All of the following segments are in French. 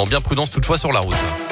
En bien prudence toutefois sur la route.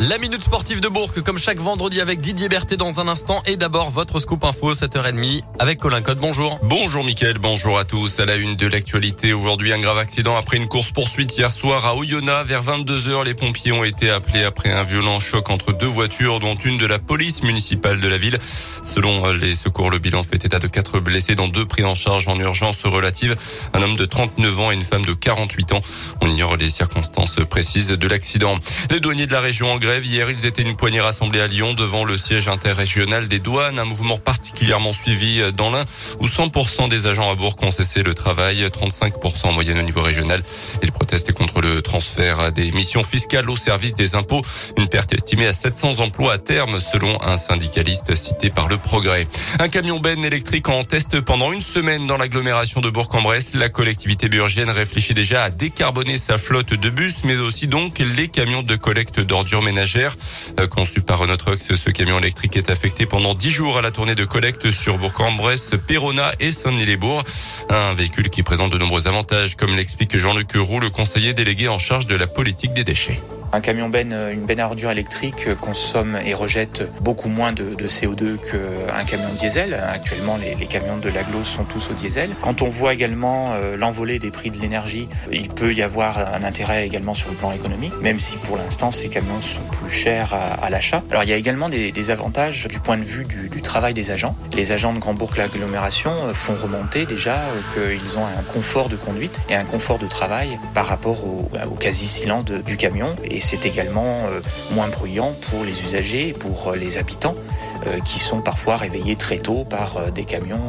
La minute sportive de Bourg, comme chaque vendredi avec Didier Berthet dans un instant. Et d'abord, votre scoop info, 7h30 avec Colin Code. Bonjour. Bonjour Mickaël, bonjour à tous. À la une de l'actualité, aujourd'hui, un grave accident après une course poursuite hier soir à Oyonnax. Vers 22h, les pompiers ont été appelés après un violent choc entre deux voitures, dont une de la police municipale de la ville. Selon les secours, le bilan fait état de quatre blessés, dont deux pris en charge en urgence relative. Un homme de 39 ans et une femme de 48 ans. On ignore les circonstances précises de l'accident. Les douaniers de la région grève. Hier, ils étaient une poignée rassemblée à Lyon devant le siège interrégional des douanes, un mouvement particulièrement suivi dans l'Ain où 100% des agents à Bourg ont cessé le travail, 35% en moyenne au niveau régional. Ils protestaient contre le transfert des missions fiscales au service des impôts, une perte estimée à 700 emplois à terme selon un syndicaliste cité par le Progrès. Un camion Ben électrique en test pendant une semaine dans l'agglomération de Bourg-en-Bresse. La collectivité burgienne réfléchit déjà à décarboner sa flotte de bus, mais aussi donc les camions de collecte d'ordures Euh, conçu par Renault Trucks, ce camion électrique est affecté pendant 10 jours à la tournée de collecte sur Bourg-en-Bresse, Perona et Saint-Denis-les-Bourgs. Un véhicule qui présente de nombreux avantages, comme l'explique Jean-Luc Roux, le conseiller délégué en charge de la politique des déchets. Un camion benne, une benne à ordures électrique consomme et rejette beaucoup moins de, CO2 qu'un camion diesel. Actuellement, les, camions de l'aglo sont tous au diesel. Quand on voit également euh, l'envolée des prix de l'énergie, il peut y avoir un intérêt également sur le plan économique, même si pour l'instant ces camions sont plus chers à, l'achat. Alors il y a également des, avantages du point de vue du, travail des agents. Les agents de Grand Bourg l'agglomération euh, font remonter déjà euh, qu'ils ont un confort de conduite et un confort de travail par rapport au, quasi silence du camion. C'est également euh, moins bruyant pour les usagers pour euh, les habitants euh, qui sont parfois réveillés très tôt par des camions,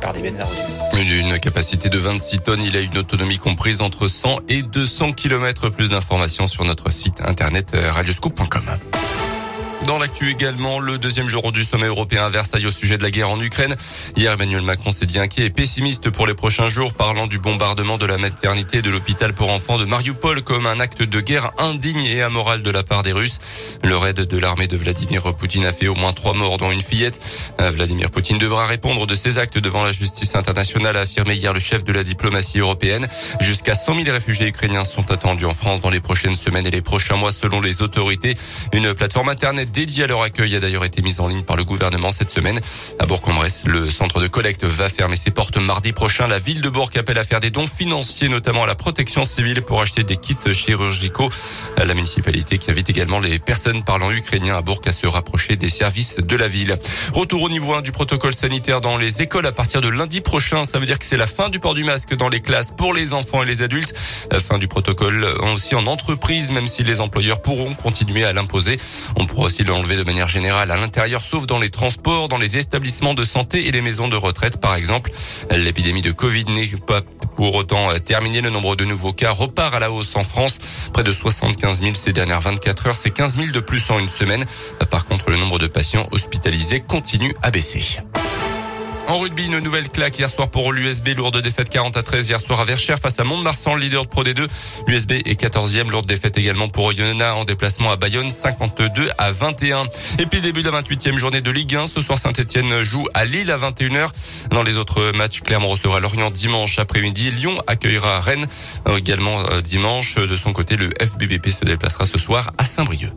par des bennes à Une capacité de 26 tonnes, il a une autonomie comprise entre 100 et 200 km. Plus d'informations sur notre site internet radioscoop.com. Dans l'actu également, le deuxième jour du sommet européen à Versailles au sujet de la guerre en Ukraine. Hier, Emmanuel Macron s'est dit inquiet et pessimiste pour les prochains jours, parlant du bombardement de la maternité et de l'hôpital pour enfants de Mariupol comme un acte de guerre indigne et amoral de la part des Russes. Le raid de l'armée de Vladimir Poutine a fait au moins trois morts, dont une fillette. Vladimir Poutine devra répondre de ses actes devant la justice internationale, a affirmé hier le chef de la diplomatie européenne. Jusqu'à 100 000 réfugiés ukrainiens sont attendus en France dans les prochaines semaines et les prochains mois, selon les autorités. Une plateforme internet dédié à leur accueil a d'ailleurs été mise en ligne par le gouvernement cette semaine. À Bourg-en-Bresse, le centre de collecte va fermer ses portes mardi prochain. La ville de Bourg appelle à faire des dons financiers, notamment à la protection civile pour acheter des kits chirurgicaux. La municipalité qui invite également les personnes parlant ukrainien à Bourg à se rapprocher des services de la ville. Retour au niveau 1 du protocole sanitaire dans les écoles à partir de lundi prochain. Ça veut dire que c'est la fin du port du masque dans les classes pour les enfants et les adultes. Fin du protocole aussi en entreprise, même si les employeurs pourront continuer à l'imposer. L'enlever de manière générale à l'intérieur, sauf dans les transports, dans les établissements de santé et les maisons de retraite, par exemple? L'épidémie de Covid n'est pas pour autant terminée. Le nombre de nouveaux cas repart à la hausse en France. Près de 75 000 ces dernières 24 heures. C'est 15 000 de plus en une semaine. Par contre, le nombre de patients hospitalisés continue à baisser. En rugby, une nouvelle claque hier soir pour l'USB, lourde défaite 40 à 13 hier soir à Verchères face à Mont-de-Marsan, leader de Pro D2. L'USB est 14e, lourde défaite également pour Oyonnax en déplacement à Bayonne, 52 à 21. Et puis début de la 28e journée de Ligue 1, ce soir Saint-Etienne joue à Lille à 21h. Dans les autres matchs, Clermont recevra Lorient dimanche après-midi. Lyon accueillera Rennes euh, également euh, dimanche. De son côté, le FBBP se déplacera ce soir à Saint-Brieuc.